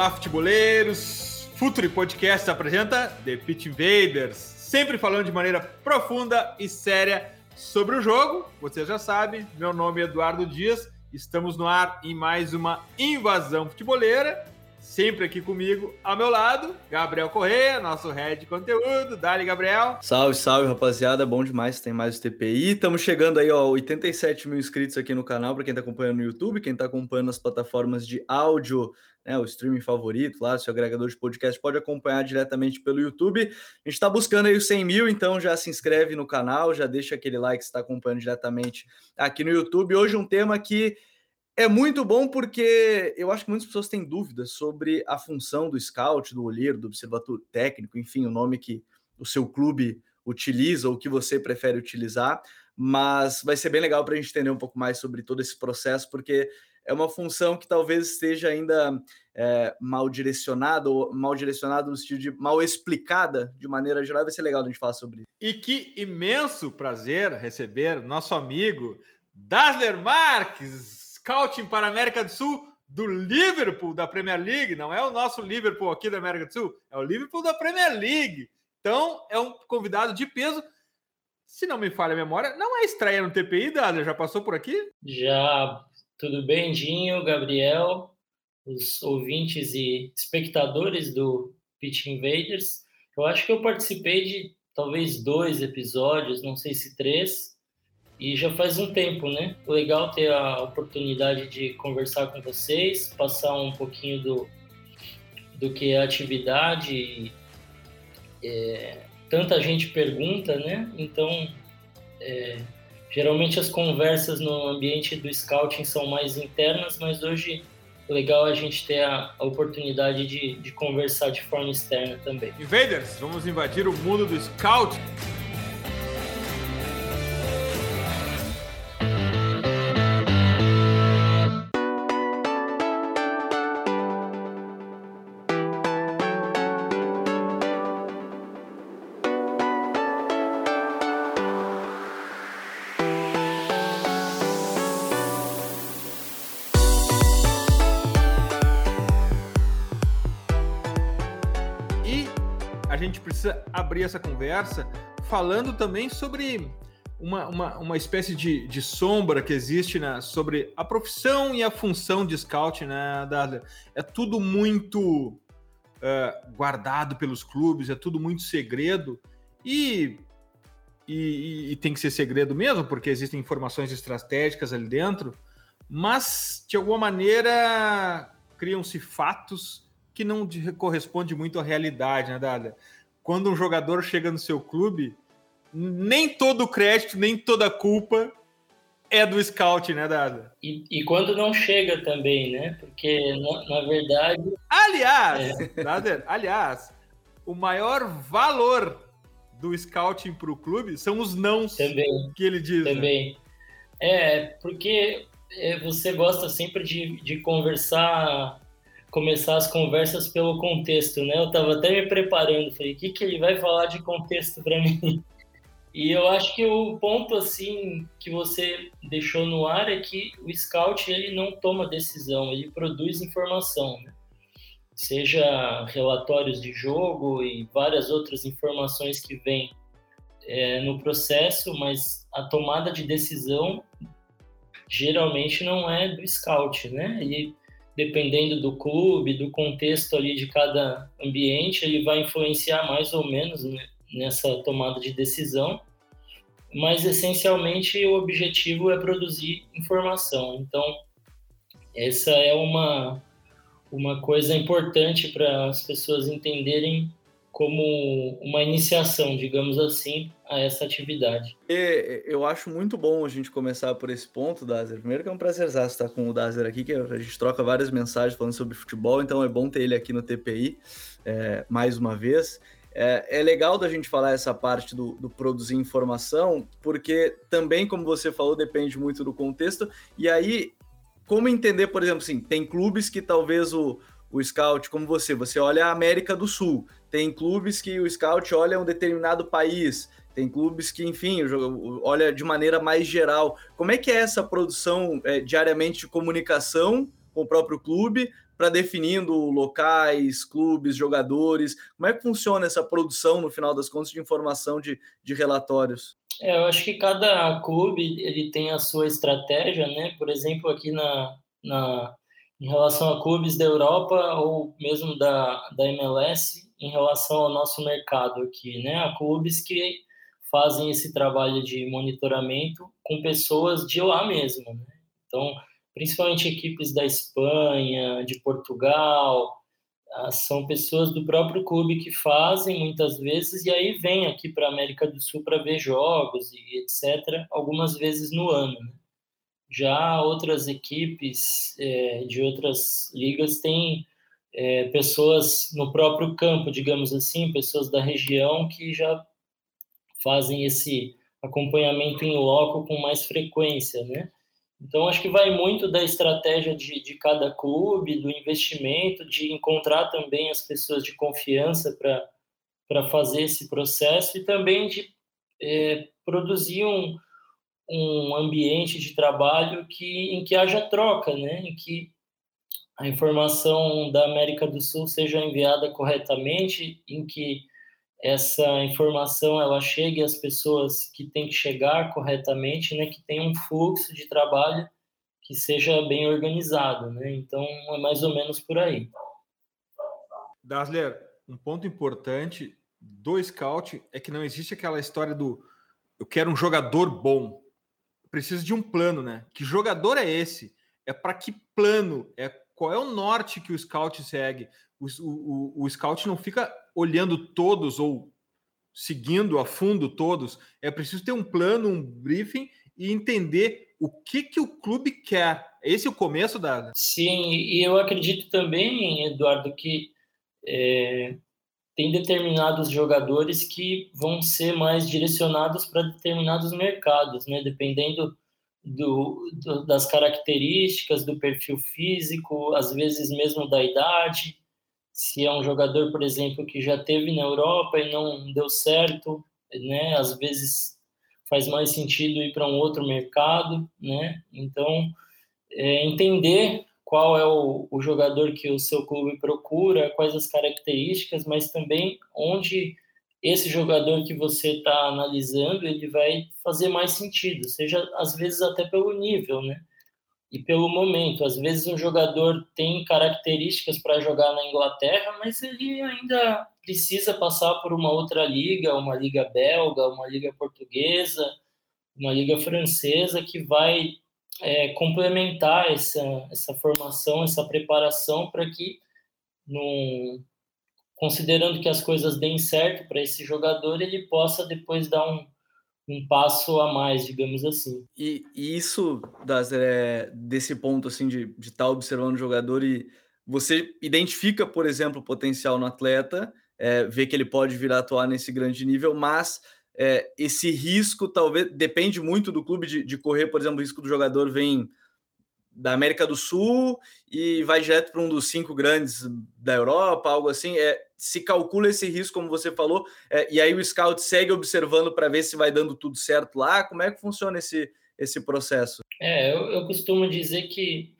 Olá, futeboleiros! Futuri Podcast apresenta The Pitch Invaders, sempre falando de maneira profunda e séria sobre o jogo. Você já sabe, meu nome é Eduardo Dias, estamos no ar em mais uma invasão futeboleira. Sempre aqui comigo, ao meu lado, Gabriel Correia, nosso head de conteúdo. Dali, Gabriel. Salve, salve, rapaziada. Bom demais, tem mais o TPI. Estamos chegando aí, ó, 87 mil inscritos aqui no canal, para quem está acompanhando no YouTube, quem está acompanhando nas plataformas de áudio, né, o streaming favorito lá, seu agregador de podcast, pode acompanhar diretamente pelo YouTube. A gente está buscando aí os 100 mil, então já se inscreve no canal, já deixa aquele like se está acompanhando diretamente aqui no YouTube. Hoje um tema que é muito bom porque eu acho que muitas pessoas têm dúvidas sobre a função do scout, do olheiro, do observador técnico, enfim, o nome que o seu clube utiliza ou que você prefere utilizar, mas vai ser bem legal para a gente entender um pouco mais sobre todo esse processo, porque é uma função que talvez esteja ainda é, mal direcionada, ou mal direcionada no sentido de mal explicada de maneira geral, vai ser legal a gente falar sobre isso. E que imenso prazer receber nosso amigo Dasler Marques, scouting para a América do Sul do Liverpool da Premier League, não é o nosso Liverpool aqui da América do Sul, é o Liverpool da Premier League. Então, é um convidado de peso. Se não me falha a memória, não é estreia no TPI, Dada? Já passou por aqui? Já. Tudo bem, Dinho, Gabriel, os ouvintes e espectadores do Pitch Invaders. Eu acho que eu participei de talvez dois episódios, não sei se três, e já faz um tempo, né? Legal ter a oportunidade de conversar com vocês, passar um pouquinho do, do que é atividade. É, tanta gente pergunta, né? Então, é, geralmente as conversas no ambiente do scouting são mais internas, mas hoje legal a gente ter a, a oportunidade de, de conversar de forma externa também. Invaders, vamos invadir o mundo do scout. Gente precisa abrir essa conversa falando também sobre uma, uma, uma espécie de, de sombra que existe né, sobre a profissão e a função de scout, né, Dada? É tudo muito uh, guardado pelos clubes, é tudo muito segredo e, e, e, tem que ser segredo mesmo, porque existem informações estratégicas ali dentro, mas de alguma maneira criam-se fatos que não corresponde muito à realidade, né, Dada? Quando um jogador chega no seu clube, nem todo o crédito, nem toda a culpa é do scout, né, Dada? E, e quando não chega também, né? Porque, na, na verdade... Aliás, é. Dada, aliás, o maior valor do scouting para o clube são os nãos também, que ele diz. Né? Também. Né? É, porque é, você gosta sempre de, de conversar começar as conversas pelo contexto, né? Eu estava até me preparando, falei, o que, que ele vai falar de contexto para mim? E eu acho que o ponto assim que você deixou no ar é que o scout ele não toma decisão, ele produz informação, né? seja relatórios de jogo e várias outras informações que vêm é, no processo, mas a tomada de decisão geralmente não é do scout, né? Dependendo do clube, do contexto ali de cada ambiente, ele vai influenciar mais ou menos né, nessa tomada de decisão. Mas essencialmente o objetivo é produzir informação. Então, essa é uma uma coisa importante para as pessoas entenderem como uma iniciação, digamos assim, a essa atividade. Eu acho muito bom a gente começar por esse ponto, Dazer. Primeiro que é um prazer estar com o Dazer aqui, que a gente troca várias mensagens falando sobre futebol, então é bom ter ele aqui no TPI é, mais uma vez. É, é, legal da gente falar essa parte do, do, produzir informação, porque também, como você falou, depende muito do contexto. E aí, como entender, por exemplo, assim, tem clubes que talvez o, o scout, como você, você olha a América do Sul, tem clubes que o scout olha um determinado país, tem clubes que, enfim, olha de maneira mais geral. Como é que é essa produção é, diariamente de comunicação com o próprio clube para definindo locais, clubes, jogadores? Como é que funciona essa produção, no final das contas, de informação de, de relatórios? É, eu acho que cada clube ele tem a sua estratégia, né? Por exemplo, aqui na, na em relação a clubes da Europa ou mesmo da, da MLS, em relação ao nosso mercado aqui, né? Há clubes que fazem esse trabalho de monitoramento com pessoas de lá mesmo, né? Então, principalmente equipes da Espanha, de Portugal, ah, são pessoas do próprio clube que fazem muitas vezes e aí vem aqui para a América do Sul para ver jogos e etc. Algumas vezes no ano. Né? Já outras equipes é, de outras ligas têm é, pessoas no próprio campo, digamos assim, pessoas da região que já fazem esse acompanhamento em loco com mais frequência, né? Então, acho que vai muito da estratégia de, de cada clube, do investimento, de encontrar também as pessoas de confiança para fazer esse processo e também de é, produzir um, um ambiente de trabalho que, em que haja troca, né? em que a informação da América do Sul seja enviada corretamente, em que essa informação ela chegue às pessoas que tem que chegar corretamente, né, que tem um fluxo de trabalho que seja bem organizado, né? Então é mais ou menos por aí. Dasler, um ponto importante do scout é que não existe aquela história do eu quero um jogador bom. Preciso de um plano, né? Que jogador é esse? É para que plano? É qual é o norte que o scout segue? O, o, o, scout não fica olhando todos ou seguindo a fundo todos. É preciso ter um plano, um briefing e entender o que, que o clube quer. Esse é o começo da. Sim, e eu acredito também, Eduardo, que é, tem determinados jogadores que vão ser mais direcionados para determinados mercados, né? Dependendo do, do, das características, do perfil físico, às vezes mesmo da idade se é um jogador, por exemplo, que já teve na Europa e não deu certo, né? Às vezes faz mais sentido ir para um outro mercado, né? Então, é, entender qual é o, o, jogador que o seu clube procura, quais as características, mas também onde esse jogador que você está analisando ele vai fazer mais sentido, seja às vezes até pelo nível, né? e pelo momento. Às vezes um jogador tem características para jogar na Inglaterra, mas ele ainda precisa passar por uma outra liga, uma liga belga, uma liga portuguesa, uma liga francesa que vai é, complementar essa, essa formação, essa preparação para que, num, considerando que as coisas deem certo para esse jogador, ele possa depois dar um um passo a mais, digamos assim. E, e isso, das, é, desse ponto assim de estar tá observando o jogador e você identifica, por exemplo, o potencial no atleta, é, vê que ele pode vir a atuar nesse grande nível, mas é, esse risco talvez depende muito do clube de, de, correr, por exemplo, o risco do jogador vem da América do Sul e vai direto para um dos cinco grandes da Europa, algo assim. É, se calcula esse risco, como você falou, é, e aí o scout segue observando para ver se vai dando tudo certo lá. Como é que funciona esse, esse processo? É, eu, eu costumo dizer que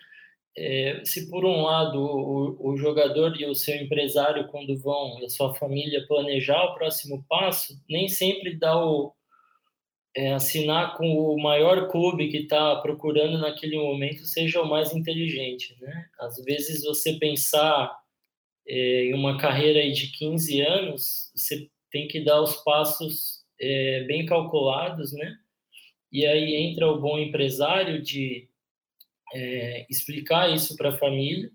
é, se por um lado o, o, jogador e o seu empresário, quando vão, a sua família planejar o próximo passo, nem sempre dá o, é, assinar com o maior clube que está procurando naquele momento seja o mais inteligente, né? Às vezes você pensar é, em uma carreira de 15 anos, você tem que dar os passos é, bem calculados, né? E aí entra o bom empresário de é, explicar isso para a família,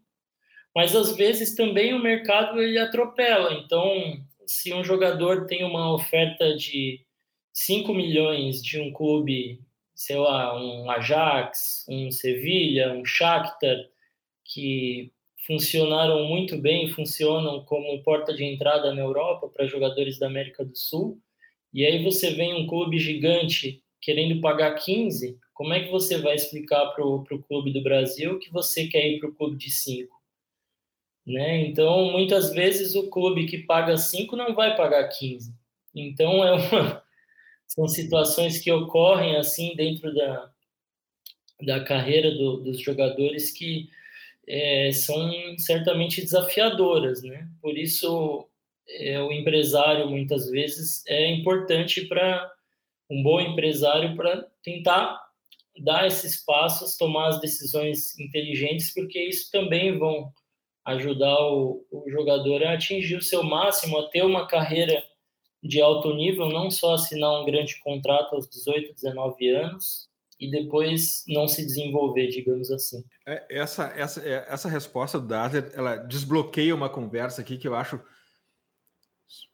mas às vezes também o mercado ele atropela, então se um jogador tem uma oferta de 5 milhões de um clube, sei lá, um Ajax, um Sevilha, um Shakhtar, que funcionaram muito bem, funcionam como porta de entrada na Europa para jogadores da América do Sul, e aí você vem um clube gigante querendo pagar 15, como é que você vai explicar para o clube do Brasil que você quer ir para o clube de 5? Né? Então, muitas vezes o clube que paga 5 não vai pagar 15. Então, é uma, são situações que ocorrem assim dentro da, da carreira do, dos jogadores que é, são certamente desafiadoras. Né? Por isso, é, o empresário, muitas vezes, é importante para um bom empresário para tentar dar esses passos, tomar as decisões inteligentes, porque isso também vão ajudar o, o jogador a atingir o seu máximo, a ter uma carreira de alto nível, não só assinar um grande contrato aos 18, 19 anos e depois não se desenvolver, digamos assim. É, essa, essa, é, essa resposta do Dazzler, ela desbloqueia uma conversa aqui que eu acho,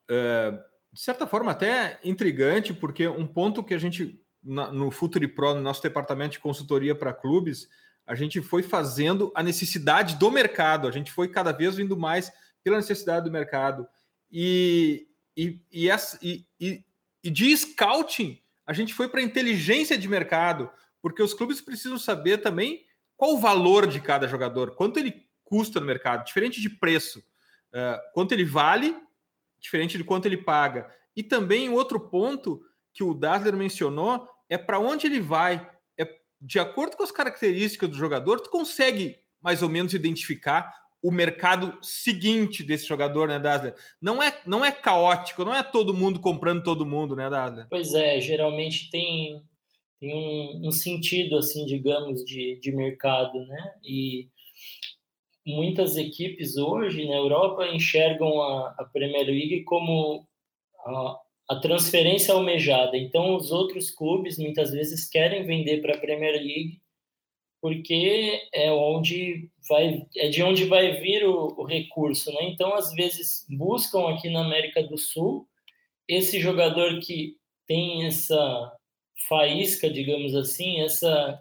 é, de certa forma, até intrigante, porque um ponto que a gente, no Futuri Pro, no nosso departamento de consultoria para clubes, a gente foi fazendo a necessidade do mercado, a gente foi cada vez vindo mais pela necessidade do mercado. E, e, e, e, e, de scouting, a gente foi para inteligência de mercado, porque os clubes precisam saber também qual o valor de cada jogador, quanto ele custa no mercado, diferente de preço, uh, quanto ele vale, diferente de quanto ele paga. E também outro ponto que o Dazzler mencionou é para onde ele vai. É de acordo com as características do jogador, tu consegue mais ou menos identificar o mercado seguinte desse jogador, né, Dazzler? Não é, não é caótico, não é todo mundo comprando todo mundo, né, Dazzler? Pois é, geralmente tem, tem um, um sentido, assim, digamos, de, de mercado, né? E muitas equipes hoje na Europa enxergam a, a Premier League como a, a transferência almejada. Então, os outros clubes muitas vezes querem vender para a Premier League porque é onde vai é de onde vai vir o, o, recurso, né? Então às vezes buscam aqui na América do Sul esse jogador que tem essa faísca, digamos assim, essa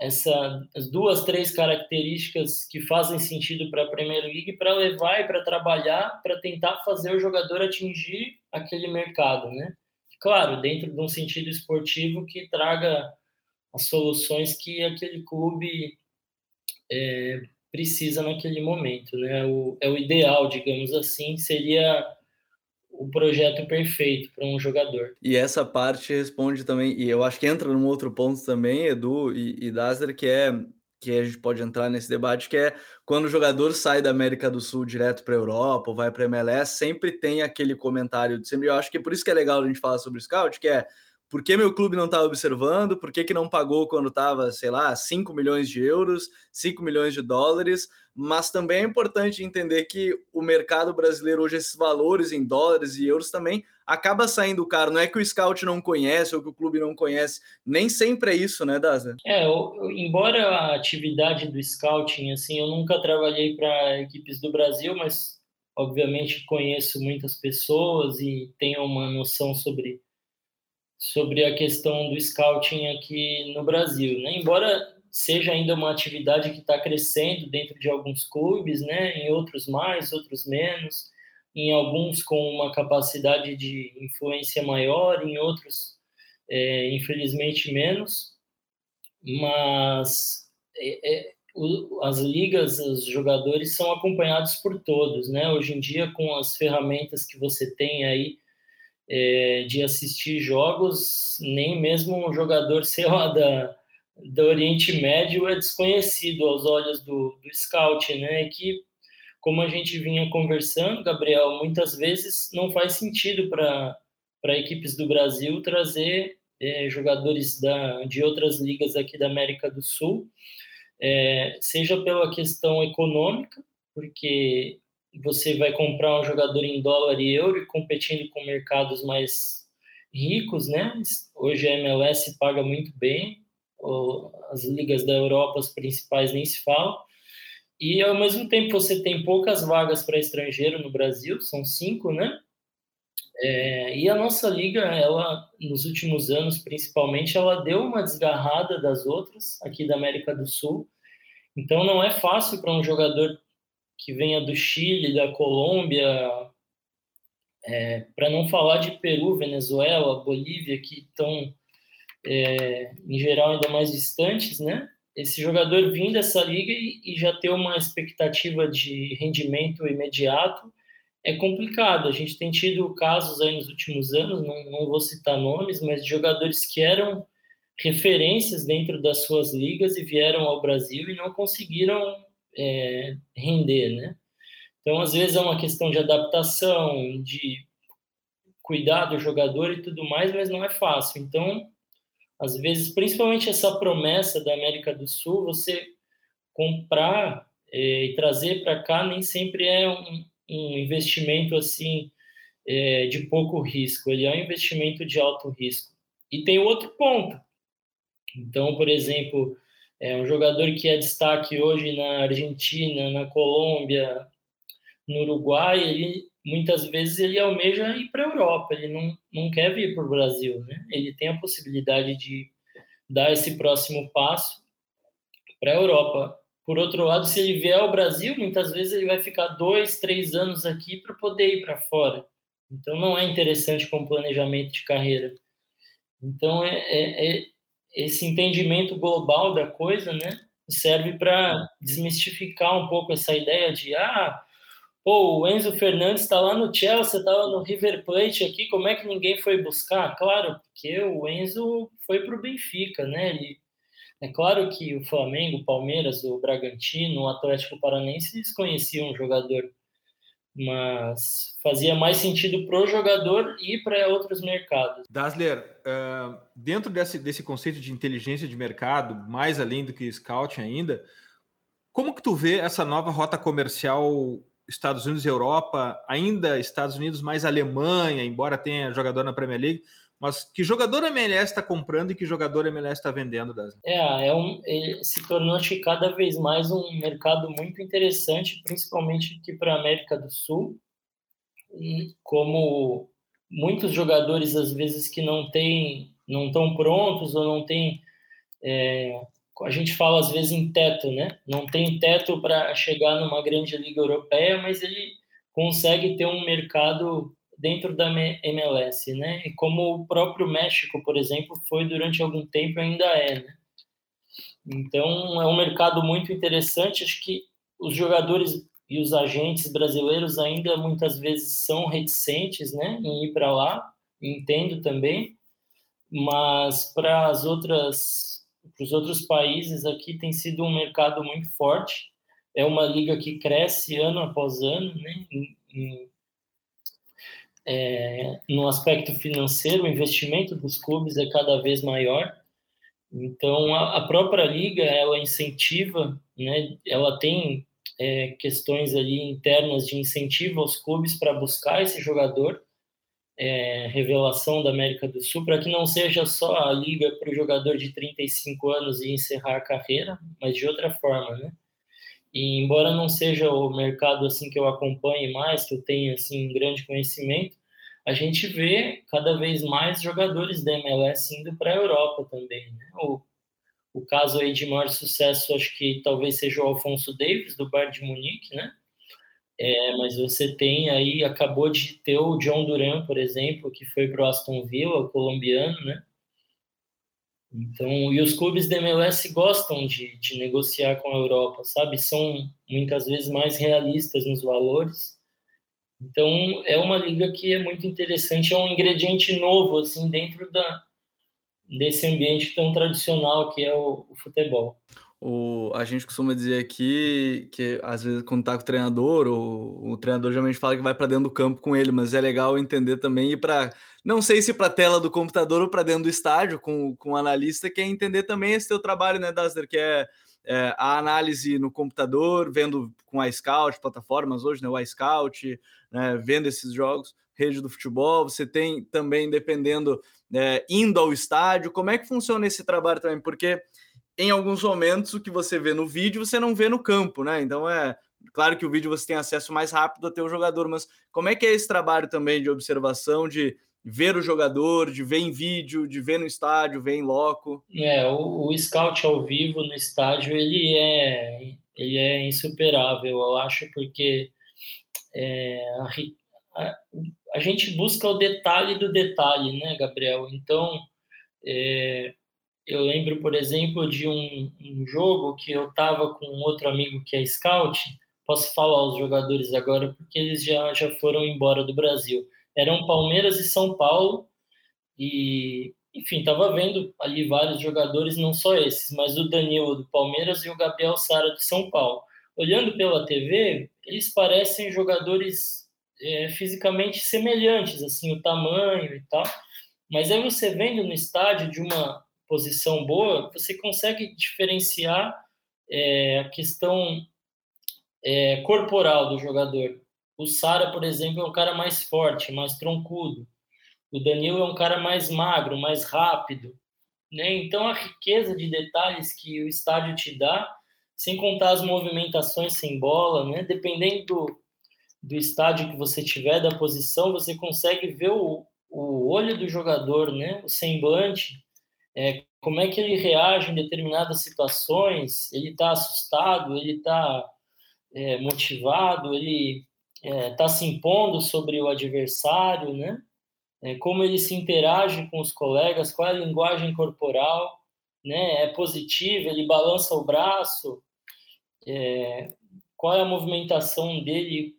essa as duas três características que fazem sentido para a Premier League para levar e para trabalhar para tentar fazer o jogador atingir aquele mercado, né? Claro, dentro de um sentido esportivo que traga as soluções que aquele clube é, precisa naquele momento, né? O, é o ideal, digamos assim, seria o projeto perfeito para um jogador. E essa parte responde também, e eu acho que entra num outro ponto também, Edu e, e Dazer, que é que a gente pode entrar nesse debate, que é quando o jogador sai da América do Sul direto para a Europa ou vai para a MLS, sempre tem aquele comentário de sempre. Eu acho que é por isso que é legal a gente falar sobre o scout, que é por que meu clube não estava observando, por que, que não pagou quando estava, sei lá, 5 milhões de euros, 5 milhões de dólares, mas também é importante entender que o mercado brasileiro hoje, esses valores em dólares e euros também acaba saindo caro. Não é que o scout não conhece ou que o clube não conhece, nem sempre é isso, né, Daza? É, eu, embora a atividade do scouting, assim, eu nunca trabalhei para equipes do Brasil, mas obviamente conheço muitas pessoas e tenho uma noção sobre sobre a questão do scouting aqui no Brasil, né? Embora seja ainda uma atividade que está crescendo dentro de alguns clubes, né? Em outros mais, outros menos, em alguns com uma capacidade de influência maior, em outros, é, infelizmente, menos. Mas é, é, o, as ligas, os jogadores são acompanhados por todos, né? Hoje em dia, com as ferramentas que você tem aí é, de assistir jogos, nem mesmo um jogador, sei lá, da, do Oriente Médio é desconhecido aos olhos do, do scout, né? Que, como a gente vinha conversando, Gabriel, muitas vezes não faz sentido para equipes do Brasil trazer é, jogadores da, de outras ligas aqui da América do Sul, é, seja pela questão econômica, porque você vai comprar um jogador em dólar e euro e competindo com mercados mais ricos, né? Hoje a MLS paga muito bem, as ligas da Europa, as principais, nem se falam. E ao mesmo tempo você tem poucas vagas para estrangeiro no Brasil, são cinco, né? É, e a nossa liga, ela nos últimos anos, principalmente, ela deu uma desgarrada das outras aqui da América do Sul. Então não é fácil para um jogador que venha do Chile, da Colômbia, é, para não falar de Peru, Venezuela, Bolívia, que estão é, em geral ainda mais distantes, né? Esse jogador vir dessa liga e, e já ter uma expectativa de rendimento imediato é complicado. A gente tem tido casos aí nos últimos anos, não, não vou citar nomes, mas de jogadores que eram referências dentro das suas ligas e vieram ao Brasil e não conseguiram é, render, né? Então, às vezes é uma questão de adaptação, de cuidar do jogador e tudo mais, mas não é fácil. Então, às vezes, principalmente essa promessa da América do Sul, você comprar é, e trazer para cá nem sempre é um, um investimento assim é, de pouco risco, ele é um investimento de alto risco. E tem outro ponto. Então, por exemplo, é um jogador que é destaque hoje na Argentina, na Colômbia, no Uruguai, ele muitas vezes ele almeja ir para a Europa, ele não, não quer vir para o Brasil, né? Ele tem a possibilidade de dar esse próximo passo para a Europa. Por outro lado, se ele vier ao Brasil, muitas vezes ele vai ficar dois, três anos aqui para poder ir para fora. Então, não é interessante com planejamento de carreira. Então, é, é, é esse entendimento global da coisa, né, serve para desmistificar um pouco essa ideia de ah, pô, o Enzo Fernandes está lá no Chelsea, estava no River Plate aqui, como é que ninguém foi buscar? Claro, porque o Enzo foi para o Benfica, né? Ele é claro que o Flamengo, o Palmeiras, o Bragantino, o Atlético Paranense eles conheciam o jogador, mas fazia mais sentido para o jogador e para outros mercados. Dasler, dentro desse, desse conceito de inteligência de mercado, mais além do que scouting ainda, como que tu vê essa nova rota comercial Estados Unidos e Europa, ainda Estados Unidos mais Alemanha, embora tenha jogador na Premier League, mas que jogador a MLS está comprando e que jogador a MLS está vendendo? Das... É, é um, se tornou acho que cada vez mais um mercado muito interessante, principalmente aqui para a América do Sul. E como muitos jogadores às vezes que não têm, não estão prontos ou não têm, é, a gente fala às vezes em teto, né? Não tem teto para chegar numa grande liga europeia, mas ele consegue ter um mercado dentro da MLS, né? E como o próprio México, por exemplo, foi durante algum tempo ainda é, né? Então é um mercado muito interessante. Acho que os jogadores e os agentes brasileiros ainda muitas vezes são reticentes, né, em ir para lá. Entendo também, mas para as outras, para os outros países aqui tem sido um mercado muito forte. É uma liga que cresce ano após ano, né? É, no aspecto financeiro, o investimento dos clubes é cada vez maior. Então, a, a própria liga, ela incentiva, né, ela tem é, questões ali internas de incentivo aos clubes para buscar esse jogador, é, revelação da América do Sul, para que não seja só a liga para o jogador de 35 anos e encerrar a carreira, mas de outra forma, né? E embora não seja o mercado assim que eu acompanhe mais, que eu tenha assim um grande conhecimento, a gente vê cada vez mais jogadores da MLS indo para a Europa também. Né? O, o caso aí de maior sucesso, acho que talvez seja o Alfonso Davis, do Bayern de Munique, né? É, mas você tem aí, acabou de ter o John Duran, por exemplo, que foi para o Aston Villa, o colombiano, né? Então, e os clubes da MLS gostam de, de negociar com a Europa, sabe? São muitas vezes mais realistas nos valores então, é uma liga que é muito interessante, é um ingrediente novo, assim, dentro da, desse ambiente tão tradicional que é o, o futebol. O, a gente costuma dizer aqui que às vezes quando tá com o treinador, o, o treinador geralmente fala que vai para dentro do campo com ele, mas é legal entender também ir para não sei se para tela do computador ou para dentro do estádio com, com o analista, que é entender também esse teu trabalho, né, Daster, que é, é, a análise no computador, vendo com a Scout, plataformas hoje, né, o iScout, né, vendo esses jogos, rede do futebol, você tem também, dependendo, é, indo ao estádio, como é que funciona esse trabalho também? Porque em alguns momentos o que você vê no vídeo você não vê no campo, né? Então é Claro que o vídeo você tem acesso mais rápido até o jogador, mas como é que é esse trabalho também de observação, de ver o jogador, de ver em vídeo, de ver no estádio, ver em loco? É, o, o scout ao vivo no estádio, ele é, ele é insuperável, eu acho, porque é, a, a, a, gente busca o detalhe do detalhe, né, Gabriel? Então, é, eu lembro, por exemplo, de um, um jogo que eu estava com outro amigo que é scout, posso falar os jogadores agora porque eles já, já foram embora do Brasil. Eram Palmeiras e São Paulo, e enfim, estava vendo ali vários jogadores, não só esses, mas o Danilo do Palmeiras e o Gabriel Sara do São Paulo. Olhando pela TV, eles parecem jogadores é, fisicamente semelhantes, assim, o tamanho e tal. Mas aí você vendo no estádio de uma posição boa, você consegue diferenciar é, a questão é, corporal do jogador. O Sara, por exemplo, é um cara mais forte, mais troncudo. O Danilo é um cara mais magro, mais rápido. Né? Então, a riqueza de detalhes que o estádio te dá, sem contar as movimentações sem bola, né? dependendo do, do estádio que você tiver, da posição, você consegue ver o, o olho do jogador, né? o semblante, é, como é que ele reage em determinadas situações, ele está assustado, ele está é, motivado, ele está é, tá se impondo sobre o adversário, né? É, como ele se interage com os colegas, qual é a linguagem corporal, né? É positivo, ele balança o braço, é, qual é a movimentação dele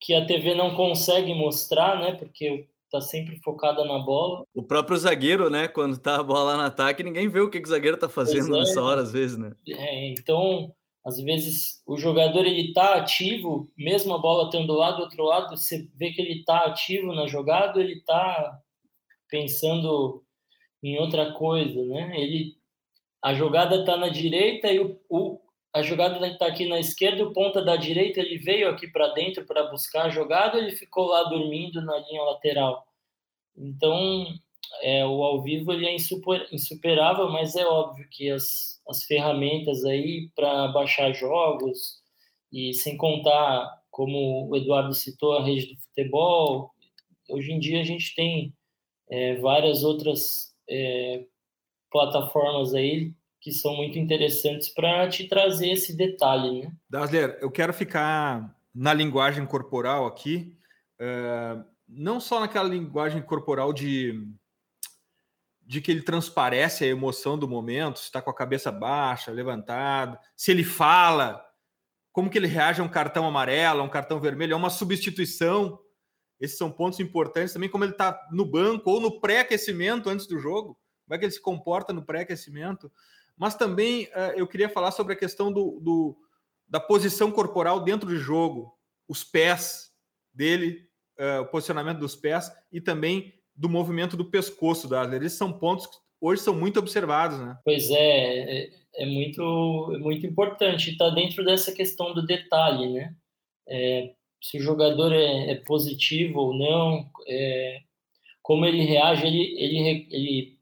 que a TV não consegue mostrar, né? Porque tá sempre focada na bola. O próprio zagueiro, né? Quando tá a bola no ataque, ninguém vê o que, que o zagueiro tá fazendo é, nessa hora, às vezes, né? É, então, às vezes, o jogador ele tá ativo, mesmo a bola estando do lado do outro lado, você vê que ele tá ativo na jogada, ele tá pensando em outra coisa, né? Ele, a jogada tá na direita e o, o a jogada está aqui na esquerda, o ponta da direita ele veio aqui para dentro para buscar a jogada, ele ficou lá dormindo na linha lateral. Então, é, o ao vivo ele é insuper, insuperável, mas é óbvio que as, as ferramentas aí para baixar jogos e sem contar, como o Eduardo citou, a rede do futebol, hoje em dia a gente tem é, várias outras é, plataformas aí que são muito interessantes para te trazer esse detalhe, né? Dasler, eu quero ficar na linguagem corporal aqui, uh, não só naquela linguagem corporal de de que ele transparece a emoção do momento, se está com a cabeça baixa, levantada, se ele fala, como que ele reage a um cartão amarelo, a um cartão vermelho, é uma substituição. Esses são pontos importantes também, como ele está no banco ou no pré-aquecimento antes do jogo, como é que ele se comporta no pré-aquecimento. Mas também uh, eu queria falar sobre a questão do, do, da posição corporal dentro do jogo, os pés dele, uh, o posicionamento dos pés e também do movimento do pescoço da Adler. Esses são pontos que hoje são muito observados, né? Pois é, é, é muito, é muito importante. Está dentro dessa questão do detalhe, né? É, se o jogador é, é positivo ou não, é, como ele reage, ele, ele, ele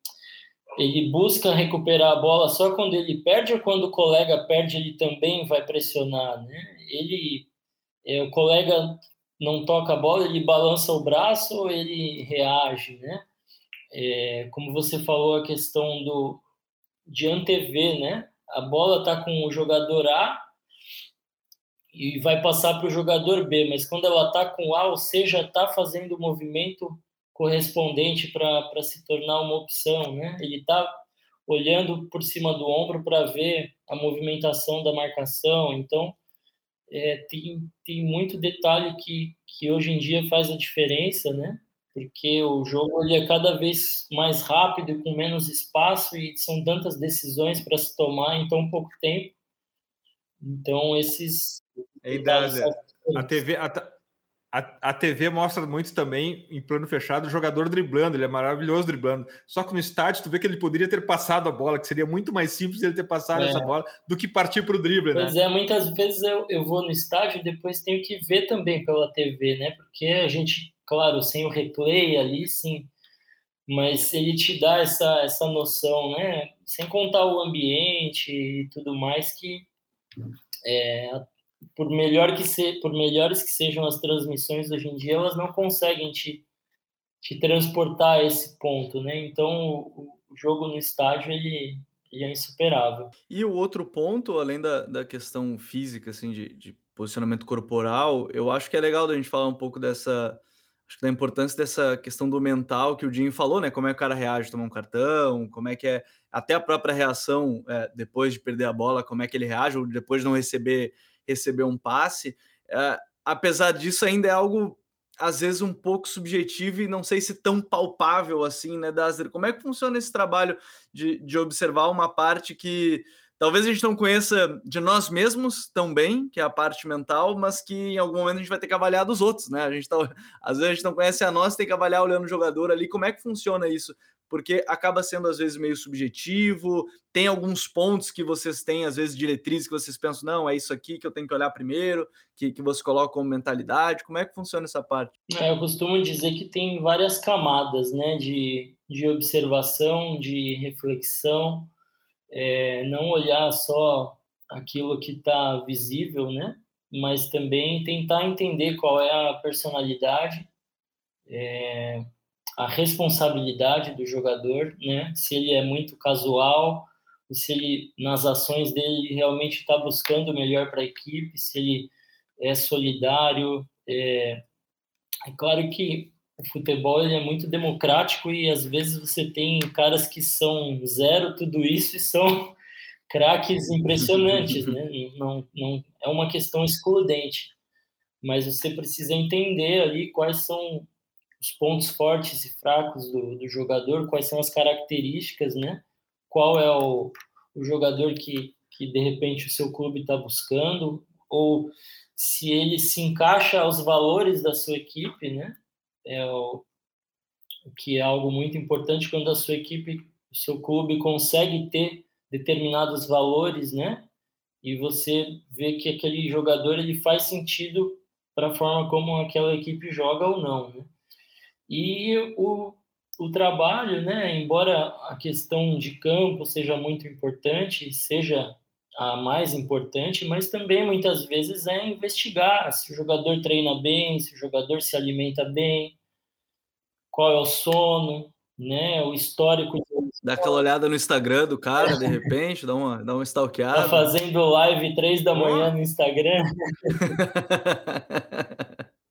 ele busca recuperar a bola só quando ele perde ou quando o colega perde ele também vai pressionar, né? Ele, o colega não toca a bola, ele balança o braço ou ele reage, né? É, como você falou a questão do de antever, né? A bola tá com o jogador A e vai passar para o jogador B, mas quando ela tá com A, ou seja, tá fazendo o movimento correspondente para se tornar uma opção, né? Ele está olhando por cima do ombro para ver a movimentação da marcação, então é, tem, tem muito detalhe que, que hoje em dia faz a diferença, né? Porque o jogo ele é cada vez mais rápido, com menos espaço e são tantas decisões para se tomar em tão pouco tempo. Então, esses. Ei, Dália, a TV, a, a, a TV mostra muito também, em plano fechado, o jogador driblando, ele é maravilhoso driblando. Só que no estádio, tu vê que ele poderia ter passado a bola, que seria muito mais simples ele ter passado é. essa bola do que partir para o drible, pois né? é, muitas vezes eu, eu vou no estádio e depois tenho que ver também pela TV, né? Porque a gente, claro, sem o replay ali, sim, mas ele te dá essa, essa noção, né? Sem contar o ambiente e tudo mais que é, por melhor que se, por melhores que sejam as transmissões hoje em dia, elas não conseguem te, te transportar a esse ponto, né? Então o, o jogo no estádio ele, ele, é insuperável. E o outro ponto, além da, da questão física, assim, de, de posicionamento corporal, eu acho que é legal da gente falar um pouco dessa acho da importância dessa questão do mental que o Dinho falou, né? Como é que o cara reage tomar um cartão, como é que é até a própria reação é, depois de perder a bola, como é que ele reage, ou depois de não receber, receber um passe. É, apesar disso, ainda é algo às vezes um pouco subjetivo e não sei se tão palpável assim, né, Dazer? Como é que funciona esse trabalho de, de observar uma parte que talvez a gente não conheça de nós mesmos tão bem, que é a parte mental, mas que em algum momento a gente vai ter que avaliar dos outros, né? A gente tá, às vezes a gente não conhece a nós, tem que avaliar olhando o jogador ali, como é que funciona isso? Porque acaba sendo às vezes meio subjetivo, tem alguns pontos que vocês têm, às vezes diretrizes que vocês pensam, não, é isso aqui que eu tenho que olhar primeiro, que, que você coloca como mentalidade, como é que funciona essa parte? É, eu costumo dizer que tem várias camadas, né, de, de observação, de reflexão, é, não olhar só aquilo que está visível, né? Mas também tentar entender qual é a personalidade, é, a responsabilidade do jogador, né? Se ele é muito casual, se ele nas ações dele realmente está buscando o melhor para a equipe, se ele é solidário. É, é claro que o futebol ele é muito democrático e às vezes você tem caras que são zero tudo isso e são craques impressionantes, né? Não, não é uma questão excludente, mas você precisa entender ali quais são os pontos fortes e fracos do, do jogador, quais são as características, né? Qual é o, o jogador que, que de repente o seu clube está buscando ou se ele se encaixa aos valores da sua equipe, né? é o, que é algo muito importante quando a sua equipe, o seu clube consegue ter determinados valores, né? E você vê que aquele jogador ele faz sentido para a forma como aquela equipe joga ou não, né? E o, o trabalho, né, embora a questão de campo seja muito importante, seja a mais importante, mas também muitas vezes é investigar se o jogador treina bem, se o jogador se alimenta bem, qual é o sono, né? O histórico. Dá aquela olhada no Instagram do cara, de repente, dá uma, dá uma stalkeada. Tá fazendo live três da manhã no Instagram.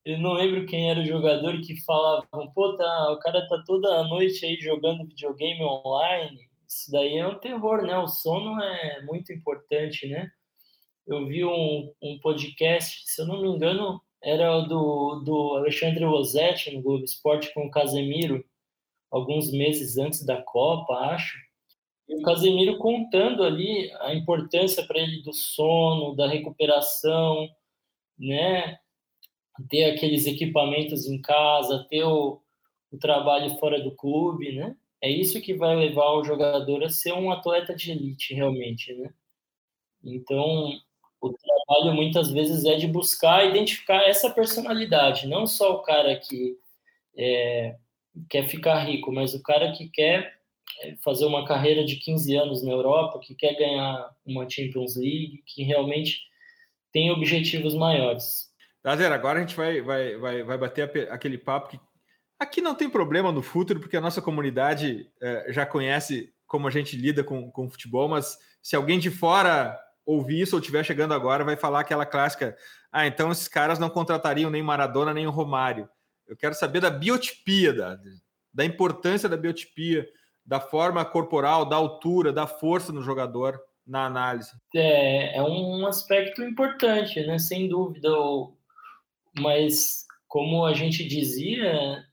Eu não lembro quem era o jogador que falava, pô, tá, o cara tá toda a noite aí jogando videogame online. Isso daí é um terror, né? O sono é muito importante, né? Eu vi um, um podcast, se eu não me engano, era do, do Alexandre Rossetti no Globo Esporte com o Casemiro, alguns meses antes da Copa, acho. E o Casemiro contando ali a importância para ele do sono, da recuperação, né? Ter aqueles equipamentos em casa, ter o, o trabalho fora do clube, né? É isso que vai levar o jogador a ser um atleta de elite, realmente, né? Então, o trabalho muitas vezes é de buscar identificar essa personalidade, não só o cara que é, quer ficar rico, mas o cara que quer é, fazer uma carreira de 15 anos na Europa, que quer ganhar uma Champions League, que realmente tem objetivos maiores. Prazer, agora a gente vai, vai, vai, vai bater aquele papo que aqui não tem problema no futuro, porque a nossa comunidade é, já conhece como a gente lida com, com futebol, mas se alguém de fora ouvir isso ou estiver chegando agora, vai falar aquela clássica: ah, então esses caras não contratariam nem Maradona nem o Romário. Eu quero saber da biotipia, da, da importância da biotipia, da forma corporal, da altura, da força no jogador na análise. É, é um aspecto importante, né? Sem dúvida. Mas, como a gente dizia,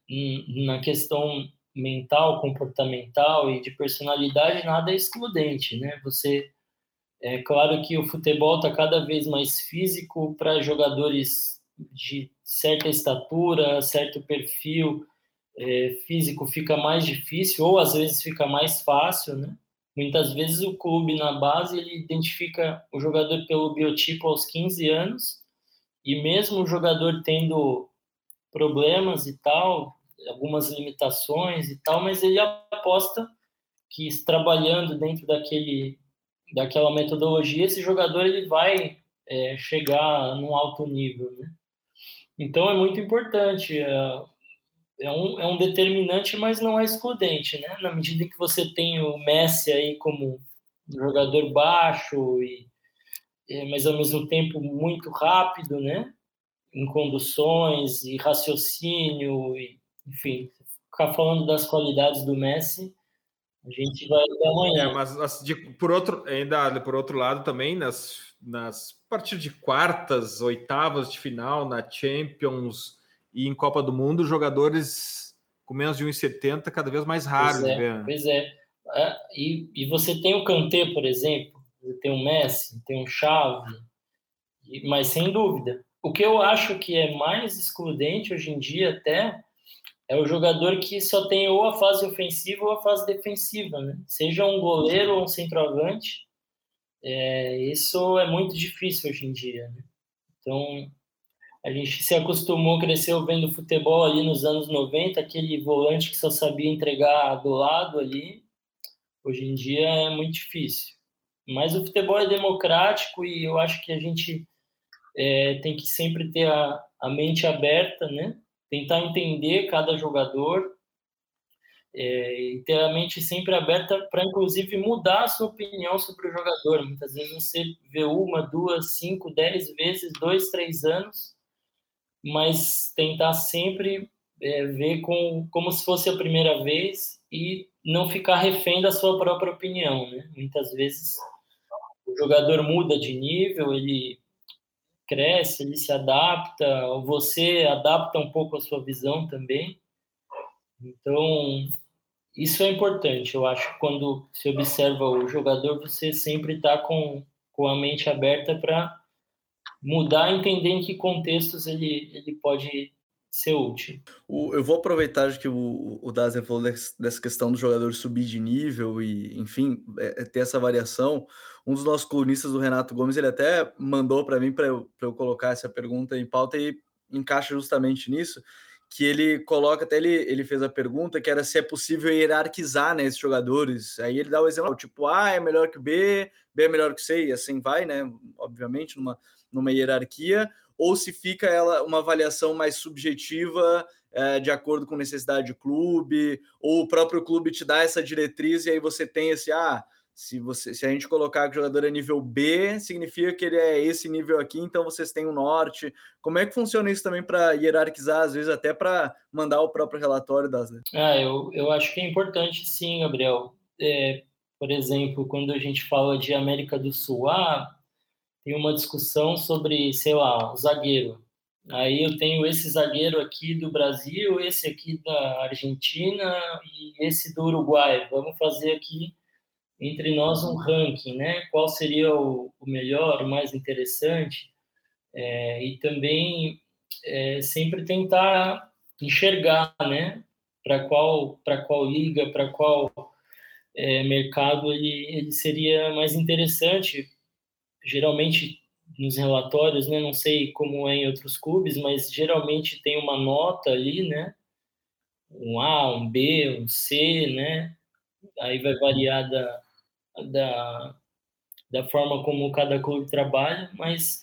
na questão mental, comportamental e de personalidade, nada é excludente, né? Você é claro que o futebol está cada vez mais físico para jogadores de certa estatura, certo perfil é, físico fica mais difícil ou às vezes fica mais fácil, né? Muitas vezes o clube na base ele identifica o jogador pelo biotipo aos 15 anos e mesmo o jogador tendo problemas e tal, algumas limitações e tal, mas ele aposta que trabalhando dentro daquele daquela metodologia, esse jogador ele vai é, chegar num alto nível, né? Então é muito importante, é, é, um, é um determinante, mas não é excludente, né? Na medida que você tem o Messi aí como jogador baixo e mas ao mesmo tempo muito rápido, né? Em conduções e raciocínio, e, enfim, ficar falando das qualidades do Messi, a gente vai até amanhã. É, mas de, por outro, ainda por outro lado também nas nas partidas de quartas, oitavas de final, na Champions e em Copa do Mundo, jogadores com menos de 1,70 cada vez mais raros pois é. Né? Pois é. é. E, e você tem o Kanté, por exemplo, tem o Messi, tem o Xavi, mas sem dúvida. O que eu acho que é mais excludente hoje em dia até é o jogador que só tem ou a fase ofensiva ou a fase defensiva, né? Seja um goleiro ou um centroavante, é, isso é muito difícil hoje em dia. Né? Então, a gente se acostumou, cresceu vendo futebol ali nos anos 90, aquele volante que só sabia entregar do lado ali. Hoje em dia é muito difícil. Mas o futebol é democrático e eu acho que a gente é, tem que sempre ter a, a mente aberta, né? Tentar entender cada jogador, é, ter a mente sempre aberta para, inclusive, mudar a sua opinião sobre o jogador. Muitas vezes você vê uma, duas, cinco, dez vezes, dois, três anos, mas tentar sempre é, ver com, como se fosse a primeira vez e não ficar refém da sua própria opinião. Né? Muitas vezes o jogador muda de nível, ele cresce, ele se adapta, você adapta um pouco a sua visão também. Então, isso é importante. Eu acho quando se observa o jogador, você sempre está com, com a mente aberta para mudar, entender em que contextos ele, ele pode ser útil. O, eu vou aproveitar que o, o falou dessa questão do jogador subir de nível e, enfim, é, é ter essa variação. Um dos nossos colunistas, do Renato Gomes, ele até mandou para mim para eu, eu colocar essa pergunta em pauta e encaixa justamente nisso, que ele coloca, até ele, ele fez a pergunta, que era se é possível hierarquizar né, esses jogadores. Aí ele dá o exemplo, tipo, A é melhor que B, B é melhor que C, e assim vai, né? Obviamente, numa, numa hierarquia ou se fica ela uma avaliação mais subjetiva é, de acordo com necessidade de clube, ou o próprio clube te dá essa diretriz e aí você tem esse ah, se você se a gente colocar que o jogador é nível B, significa que ele é esse nível aqui, então vocês têm o um norte. Como é que funciona isso também para hierarquizar, às vezes até para mandar o próprio relatório das. Ah, eu, eu acho que é importante sim, Gabriel. É, por exemplo, quando a gente fala de América do Sul, ah, tem uma discussão sobre, sei lá, o zagueiro. Aí eu tenho esse zagueiro aqui do Brasil, esse aqui da Argentina e esse do Uruguai. Vamos fazer aqui entre nós um ranking, né? Qual seria o, o melhor, o mais interessante? É, e também é, sempre tentar enxergar, né? Para qual, para qual liga, para qual é, mercado ele, ele seria mais interessante geralmente nos relatórios, né, não sei como é em outros clubes, mas geralmente tem uma nota ali, né, um A, um B, um C, né, aí vai variar da, da, da forma como cada clube trabalha, mas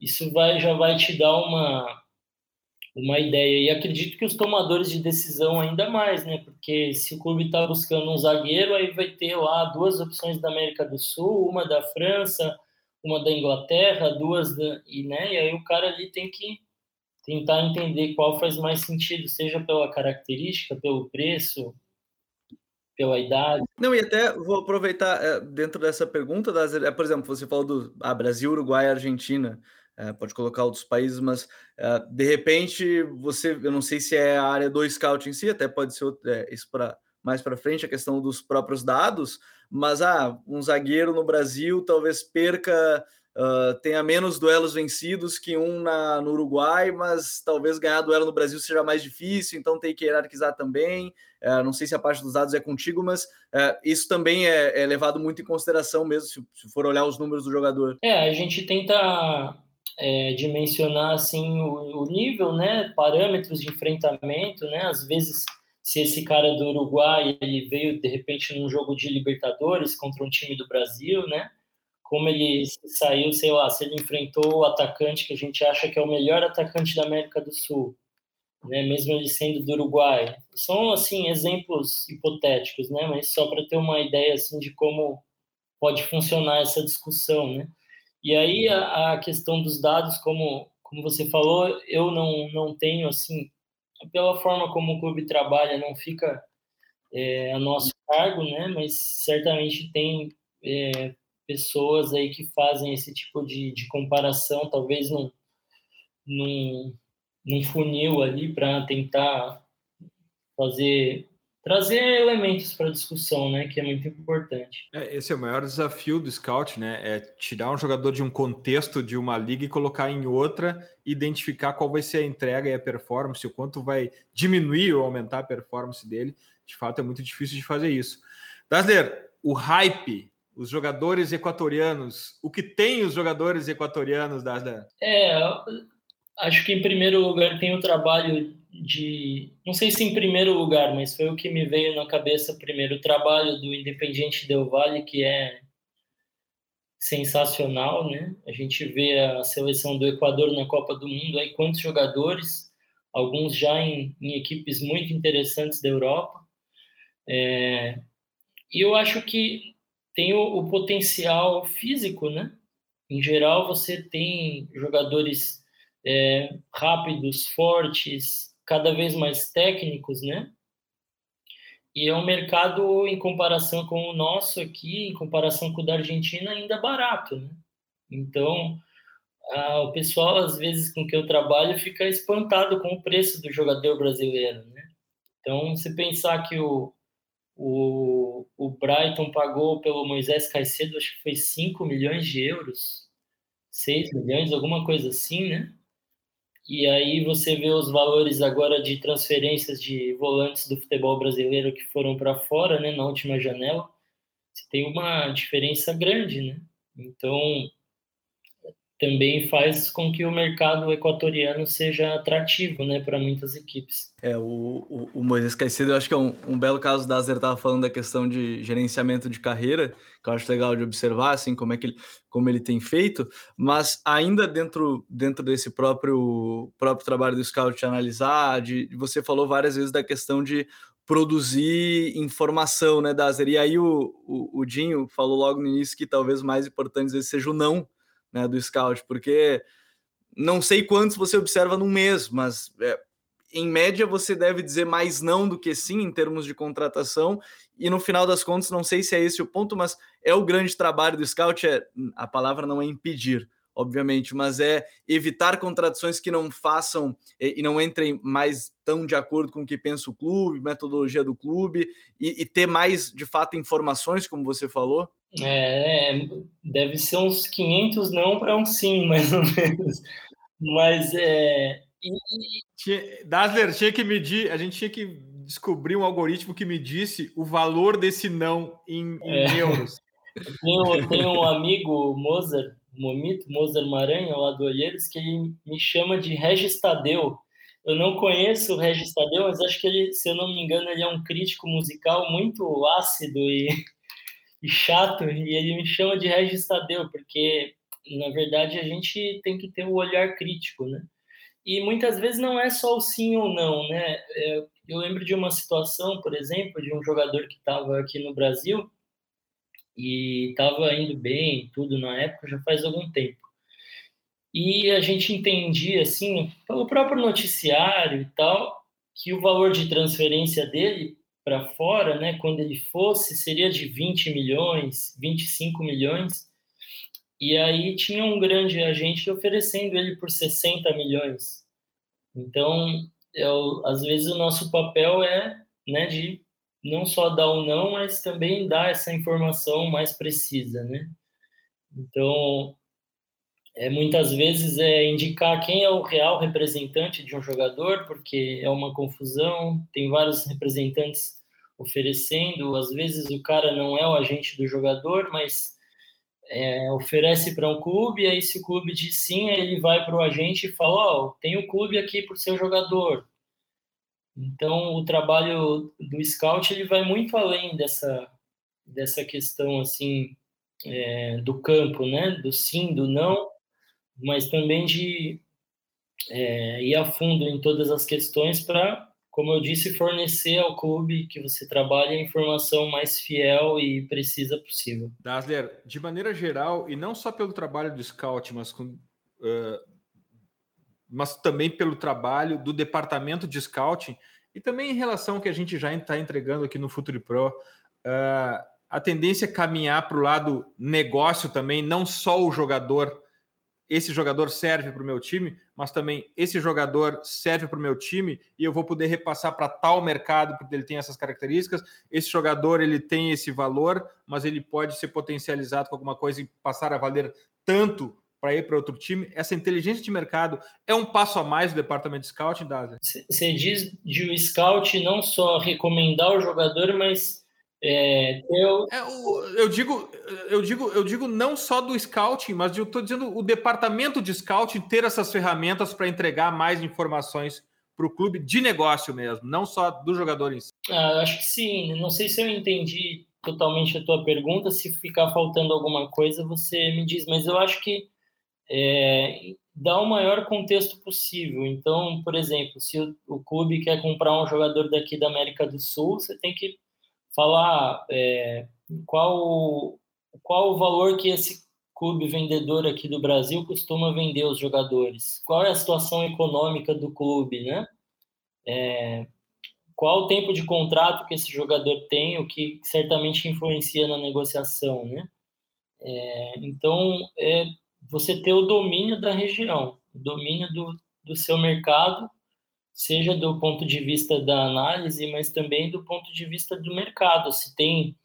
isso vai já vai te dar uma uma ideia. E acredito que os tomadores de decisão ainda mais, né? Porque se o clube está buscando um zagueiro, aí vai ter lá duas opções da América do Sul, uma da França, uma da Inglaterra, duas da, e, né, e aí o cara ali tem que tentar entender qual faz mais sentido, seja pela característica, pelo preço, pela idade. Não, e até vou aproveitar é, dentro dessa pergunta, das, é, por exemplo, você falou do ah, Brasil, Uruguai, Argentina, é, pode colocar outros países, mas de repente você, eu não sei se é a área do scout em si, até pode ser isso para mais para frente, a questão dos próprios dados, mas ah, um zagueiro no Brasil talvez perca, uh, tenha menos duelos vencidos que um na, no Uruguai, mas talvez ganhar duelo no Brasil seja mais difícil, então tem que hierarquizar também. Uh, não sei se a parte dos dados é contigo, mas uh, isso também é, é, levado muito em consideração mesmo, se, se, for olhar os números do jogador. É, a gente tenta é, dimensionar assim o, o nível, né, parâmetros de enfrentamento, né, às vezes se esse cara do Uruguai ele veio de repente num jogo de Libertadores contra um time do Brasil, né? como ele saiu, sei lá, se ele enfrentou o atacante que a gente acha que é o melhor atacante da América do Sul, né, mesmo ele sendo do Uruguai. São assim exemplos hipotéticos, né, mas só para ter uma ideia assim de como pode funcionar essa discussão, né? E aí a, a questão dos dados, como como você falou, eu não não tenho assim pela forma como o clube trabalha, não fica é, a nosso cargo, né? Mas certamente tem é, pessoas aí que fazem esse tipo de, de comparação, talvez num, num, num funil ali para tentar fazer trazer elementos para discussão, né, que é muito importante. É, esse é o maior desafio do scout, né, é tirar um jogador de um contexto de uma liga e colocar em outra, identificar qual vai ser a entrega e a performance, o quanto vai diminuir ou aumentar a performance dele. De fato, é muito difícil de fazer isso. Dazzler, o hype os jogadores equatorianos, o que tem os jogadores equatorianos da. É, acho que em primeiro lugar tem o trabalho de. Não sei se em primeiro lugar, mas foi o que me veio na cabeça primeiro, o trabalho do Independiente Del Valle, que é sensacional, né? A gente vê a seleção do Equador na Copa do Mundo, aí quantos jogadores, alguns já em, em equipes muito interessantes da Europa. É, e eu acho que tem o, o, potencial físico, né? Em geral, você tem jogadores é, rápidos, fortes, cada vez mais técnicos, né? E é um mercado, em comparação com o nosso aqui, em comparação com o da Argentina, ainda barato, né? Então, a, o pessoal, às vezes, com que eu trabalho, fica espantado com o preço do jogador brasileiro, né? Então, se pensar que o, o, o Brighton pagou pelo Moisés Caicedo, acho que foi 5 milhões de euros, 6 milhões, alguma coisa assim, né? E aí você vê os valores agora de transferências de volantes do futebol brasileiro que foram para fora, né, na última janela. Você tem uma diferença grande, né? Então, também faz com que o mercado equatoriano seja atrativo né, para muitas equipes. É, o, o, o, Moisés Caicedo, eu acho que é um, um belo caso da Azer estava falando da questão de gerenciamento de carreira, que eu acho legal de observar, assim, como é que ele, como ele tem feito, mas ainda dentro, dentro desse próprio, próprio trabalho do Scout de analisar, de, você falou várias vezes da questão de produzir informação, né, Dazer? E aí o, o, o Dinho falou logo no início que talvez mais importante seja o não, né, do scout, porque não sei quantos você observa num mês, mas é, em média você deve dizer mais não do que sim em termos de contratação. E no final das contas, não sei se é esse o ponto, mas é o grande trabalho do scout. É, a palavra não é impedir, obviamente, mas é evitar contratações que não façam e, e não entrem mais tão de acordo com o que pensa o clube, metodologia do clube, e, e ter mais de fato informações, como você falou. É, é, deve ser uns 500 não para um sim, mais ou menos. Mas é. E... Dazzler, tinha que medir, a gente tinha que descobrir um algoritmo que medisse o valor desse não em, em é. euros. Tenho, tenho um amigo, Mozart, Momito, Mozart Maranhão, lá do Olheiros, que ele me chama de Regis Tadeu. Eu não conheço o Regis Tadeu, mas acho que ele, se eu não me engano, ele é um crítico musical muito ácido e e chato, e ele me chama de Regis Tadeu, porque, na verdade, a gente tem que ter o um olhar crítico, né? E muitas vezes não é só o sim ou não, né? É, eu lembro de uma situação, por exemplo, de um jogador que estava aqui no Brasil e estava indo bem, tudo na época, já faz algum tempo. E a gente entendia, assim, pelo próprio noticiário e tal, que o valor de transferência dele para fora, né, quando ele fosse, seria de 20 milhões, 25 milhões. E aí tinha um grande agente oferecendo ele por 60 milhões. Então, eu, às vezes o nosso papel é, né, de não só dar o um não, mas também dar essa informação mais precisa, né? Então, é, muitas vezes é indicar quem é o real representante de um jogador, porque é uma confusão, tem vários representantes oferecendo, às vezes o cara não é o agente do jogador, mas é, oferece para um clube, aí se o clube diz sim, ele vai para o agente e fala, ó, oh, tem o um clube aqui para o seu jogador. Então, o trabalho do scout, ele vai muito além dessa, dessa questão, assim, é, do campo, né? Do sim, do não, mas também de é, ir a fundo em todas as questões para, como eu disse, fornecer ao clube que você trabalha a informação mais fiel e precisa possível. Dasler, de maneira geral, e não só pelo trabalho do scout, mas com, uh, mas também pelo trabalho do departamento de scouting e também em relação ao que a gente já está entregando aqui no Futuri Pro, uh, a tendência é caminhar para o lado negócio também, não só o jogador, esse jogador serve para o meu time, mas também esse jogador serve para o meu time e eu vou poder repassar para tal mercado porque ele tem essas características. Esse jogador ele tem esse valor, mas ele pode ser potencializado com alguma coisa e passar a valer tanto para ir para outro time. Essa inteligência de mercado é um passo a mais do departamento de scouting, Daza? Você diz de o scout não só recomendar o jogador, mas é, eu... É, eu digo, eu digo, eu digo não só do scouting, mas eu estou dizendo o departamento de scouting ter essas ferramentas para entregar mais informações para o clube de negócio mesmo, não só do jogador em si. Ah, acho que sim. Não sei se eu entendi totalmente a tua pergunta. Se ficar faltando alguma coisa, você me diz. Mas eu acho que é, dar o maior contexto possível. Então, por exemplo, se o, o, clube quer comprar um jogador daqui da América do Sul, você tem que falar é, qual, qual o valor que esse clube vendedor aqui do Brasil costuma vender os jogadores, qual é a situação econômica do clube, né? É, qual o tempo de contrato que esse jogador tem, o que certamente influencia na negociação, né? É, então, é, você ter o domínio da região, o domínio do, do seu mercado, seja do ponto de vista da análise, mas também do ponto de vista do mercado. Se tem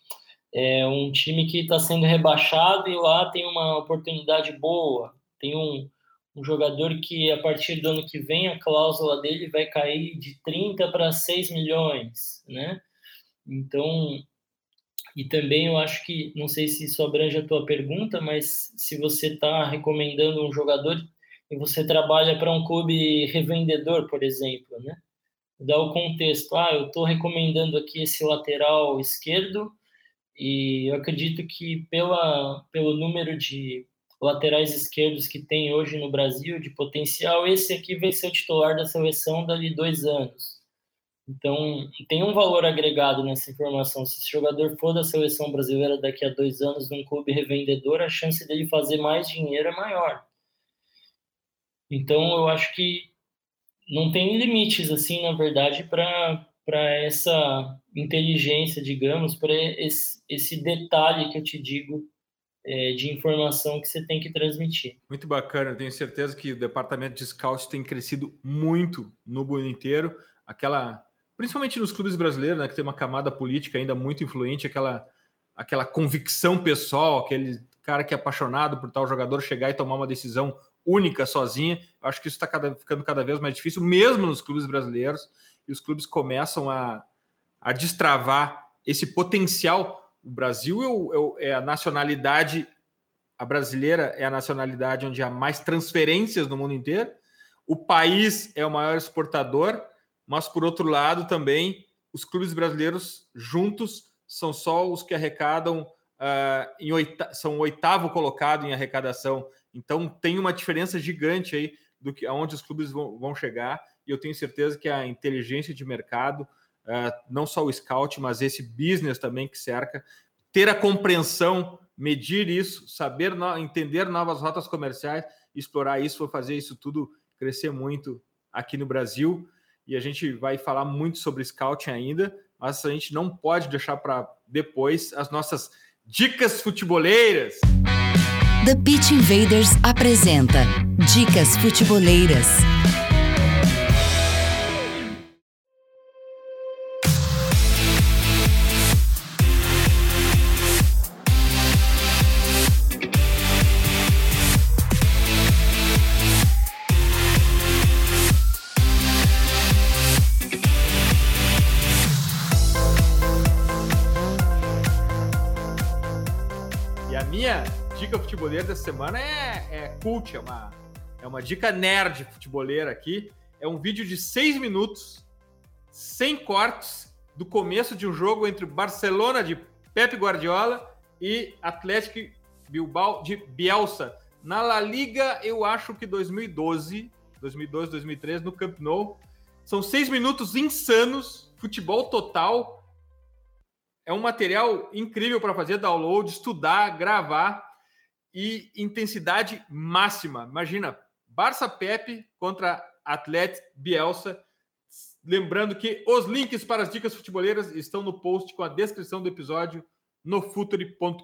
é, um time que está sendo rebaixado e lá tem uma oportunidade boa, tem um, um jogador que a partir do ano que vem a cláusula dele vai cair de 30 para 6 milhões, né? Então, e também eu acho que, não sei se isso abrange a tua pergunta, mas se você está recomendando um jogador e você trabalha para um clube revendedor, por exemplo, né? Dá o contexto. Ah, eu estou recomendando aqui esse lateral esquerdo e eu acredito que pela, pelo número de laterais esquerdos que tem hoje no Brasil, de potencial, esse aqui vai ser o titular da seleção dali dois anos. Então, tem um valor agregado nessa informação. Se esse jogador for da seleção brasileira daqui a dois anos num clube revendedor, a chance dele fazer mais dinheiro é maior. Então, eu acho que não tem limites, assim, na verdade, para essa inteligência, digamos, para esse, esse detalhe que eu te digo é, de informação que você tem que transmitir. Muito bacana, eu tenho certeza que o departamento de scout tem crescido muito no mundo inteiro. Aquela principalmente nos clubes brasileiros, né, que tem uma camada política ainda muito influente, aquela, aquela convicção pessoal, aquele cara que é apaixonado por tal jogador chegar e tomar uma decisão única sozinha. Acho que isso está ficando cada vez mais difícil, mesmo nos clubes brasileiros, e os clubes começam a, a destravar esse potencial. O Brasil é, é, é a nacionalidade, a brasileira é a nacionalidade onde há mais transferências no mundo inteiro. O país é o maior exportador mas por outro lado também os clubes brasileiros juntos são só os que arrecadam uh, em oita são oitavo colocado em arrecadação. Então tem uma diferença gigante aí do que aonde os clubes vão, vão chegar. E eu tenho certeza que a inteligência de mercado, uh, não só o scout, mas esse business também que cerca, ter a compreensão, medir isso, saber no, entender novas rotas comerciais, explorar isso, vou fazer isso tudo crescer muito aqui no Brasil e a gente vai falar muito sobre scouting ainda, mas a gente não pode deixar para depois as nossas dicas futeboleiras. The Pitch Invaders apresenta Dicas Futeboleiras. Dessa semana é, é cult, é uma, é uma dica nerd futeboleira aqui. É um vídeo de seis minutos, sem cortes, do começo de um jogo entre Barcelona de Pep Guardiola e Atlético Bilbao de Bielsa. Na La Liga, eu acho que 2012, 2012, 2013, no Camp Nou. São seis minutos insanos, futebol total. É um material incrível para fazer download, estudar, gravar e intensidade máxima. Imagina, Barça Pepe contra Atlético Bielsa. Lembrando que os links para as dicas futeboleiras estão no post com a descrição do episódio no futuri.com.br.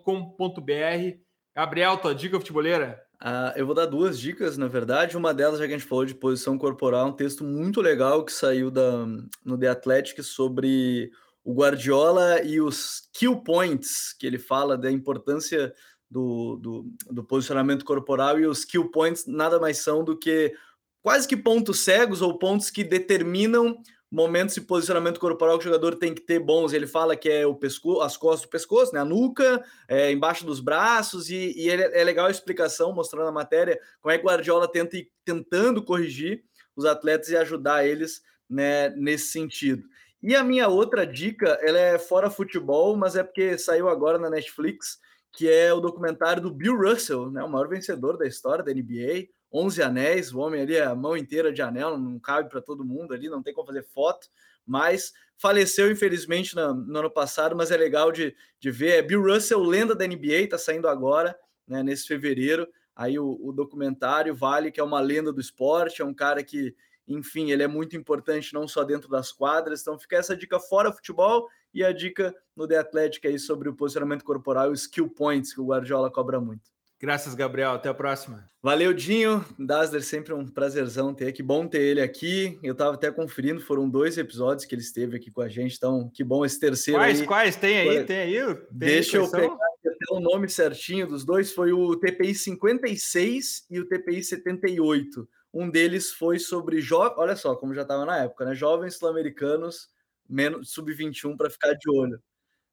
Gabriel, tua dica futeboleira? Uh, eu vou dar duas dicas, na verdade. Uma delas, já que a gente falou de posição corporal, um texto muito legal que saiu da, no The Athletic sobre o Guardiola e os kill points, que ele fala da importância do, do, do posicionamento corporal, e os kill points nada mais são do que quase que pontos cegos ou pontos que determinam momentos de posicionamento corporal que o jogador tem que ter bons. Ele fala que é o pescoço, as costas do pescoço, né? a nuca, é, embaixo dos braços, e, e é, é legal a explicação, mostrando a matéria, como é que o Guardiola tenta ir tentando corrigir os atletas e ajudar eles né, nesse sentido. E a minha outra dica, ela é fora futebol, mas é porque saiu agora na Netflix, que é o documentário do Bill Russell, né, o maior vencedor da história da NBA, 11 anéis, o homem ali, a mão inteira de anel, não cabe para todo mundo ali, não tem como fazer foto, mas faleceu infelizmente no, no, ano passado, mas é legal de, de ver. É Bill Russell, lenda da NBA, está saindo agora, né, nesse fevereiro. Aí o, o, documentário vale, que é uma lenda do esporte, é um cara que, enfim, ele é muito importante não só dentro das quadras. Então fica essa dica fora futebol e a dica no The Athletic aí sobre o posicionamento corporal e os skill points que o Guardiola cobra muito. Graças, Gabriel. Até a próxima. Valeu, Dinho. Dasler, sempre um prazerzão ter. Que bom ter ele aqui. Eu estava até conferindo, foram dois episódios que ele esteve aqui com a gente, então que bom esse terceiro. Quais, aí. quais? Tem aí? Tem aí? Tem Deixa eu pegar até o nome certinho dos dois. Foi o TPI 56 e o TPI 78. Um deles foi sobre jovens. Olha só, como já estava na época, né? Jovens sul-americanos menos sub-21 para ficar de olho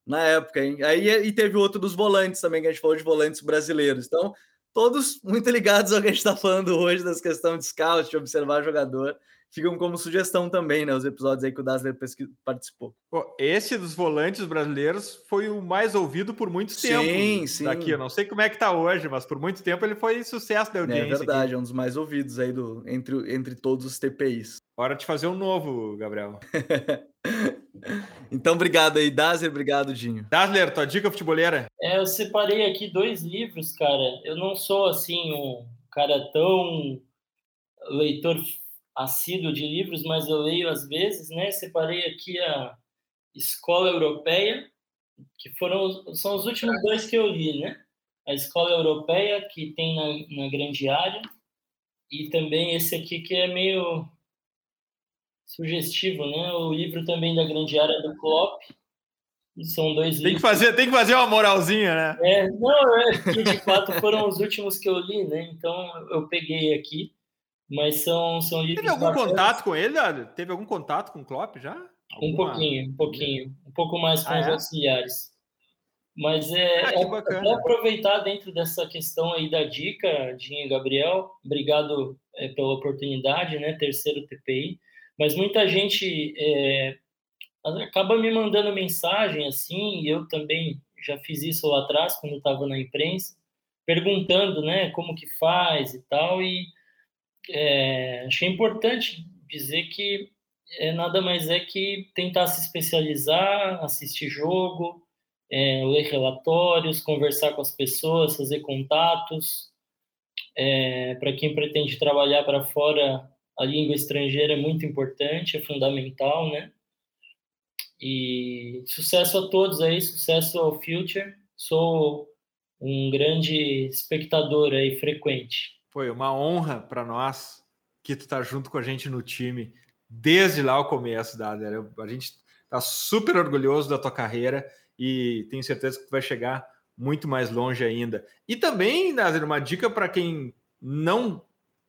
na época, hein? Aí e teve outro dos volantes também, que a gente falou de volantes brasileiros. Então, todos muito ligados ao que a gente está falando hoje, das questões de scout, de observar jogador. Ficam como sugestão também, né? Os episódios aí que o Dazzler participou. Pô, esse dos volantes brasileiros foi o mais ouvido por muito tempo. Sim, sim. Daqui, eu não sei como é que tá hoje, mas por muito tempo ele foi sucesso da é audiência. É verdade, aqui. é um dos mais ouvidos aí do, entre, entre todos os TPIs. Hora de fazer um novo, Gabriel. então, obrigado aí, Dazer, obrigado, Dinho. Dazzler, tua dica futeboleira? É, eu separei aqui dois livros, cara. Eu não sou, assim, um cara tão leitor assíduo de livros, mas eu leio às vezes, né? Separei aqui a Escola Europeia, que foram são os últimos dois que eu li, né? A Escola Europeia, que tem na, na grande área, e também esse aqui que é meio sugestivo, né? O livro também da grande área do Klopp. São dois tem livros. Que fazer, tem que fazer uma moralzinha, né? É, não, é de fato foram os últimos que eu li, né? Então eu peguei aqui, mas são, são. Teve algum contato com ele? Teve algum contato com o Klopp já? Alguma... Um pouquinho, um pouquinho. Um pouco mais com ah, os é? auxiliares. Mas é, ah, é aproveitar dentro dessa questão aí da dica, Dinho e Gabriel. Obrigado é, pela oportunidade, né? Terceiro TPI mas muita gente é, acaba me mandando mensagem assim, e eu também já fiz isso lá atrás, quando estava na imprensa, perguntando né, como que faz e tal, e é, achei importante dizer que é, nada mais é que tentar se especializar, assistir jogo, é, ler relatórios, conversar com as pessoas, fazer contatos. É, para quem pretende trabalhar para fora, a língua estrangeira é muito importante, é fundamental, né? E sucesso a todos aí, sucesso ao Future. Sou um grande espectador aí frequente. Foi uma honra para nós que tu tá junto com a gente no time desde lá o começo, da A gente tá super orgulhoso da tua carreira e tenho certeza que tu vai chegar muito mais longe ainda. E também, Nazer, uma dica para quem não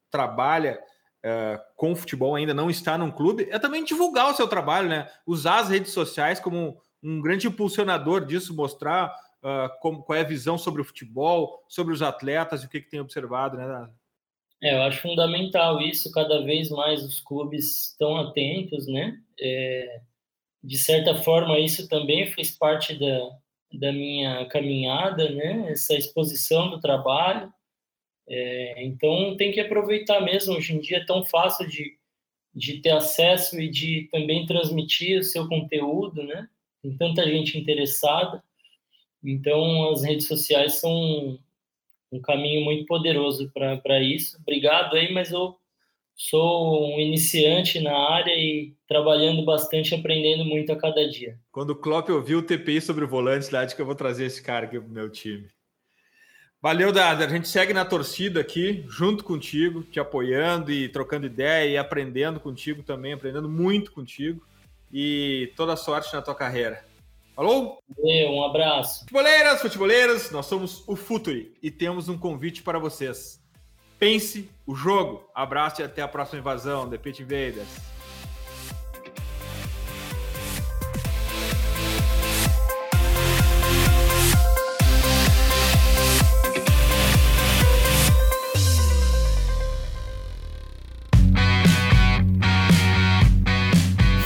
trabalha uh, com futebol, ainda não está num clube, é também divulgar o seu trabalho, né? Usar as redes sociais como um grande impulsionador disso, mostrar uh, como, qual é a visão sobre o futebol, sobre os atletas e o que, que tem observado, né? É, eu acho fundamental isso, cada vez mais os clubes estão atentos, né? É, de certa forma, isso também fez parte da, da minha caminhada, né? Essa exposição do trabalho. É, então tem que aproveitar mesmo. Hoje em dia é tão fácil de, de ter acesso e de também transmitir o seu conteúdo, né? Tem tanta gente interessada. Então as redes sociais são um caminho muito poderoso para isso. Obrigado aí, mas eu sou um iniciante na área e trabalhando bastante, aprendendo muito a cada dia. Quando o Klopp ouviu o TPI sobre o volante, lá, acho que eu vou trazer esse cara aqui pro meu time. Valeu, Dada. A gente segue na torcida aqui, junto contigo, te apoiando e trocando ideia e aprendendo contigo também, aprendendo muito contigo. E toda sorte na tua carreira. Falou? Um abraço. Futeboleiras, futeboleiras, nós somos o Futuri e temos um convite para vocês. Pense o jogo. Abraço e até a próxima invasão, The Pit Invaders.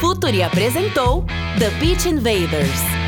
Futuri apresentou The Beach Invaders.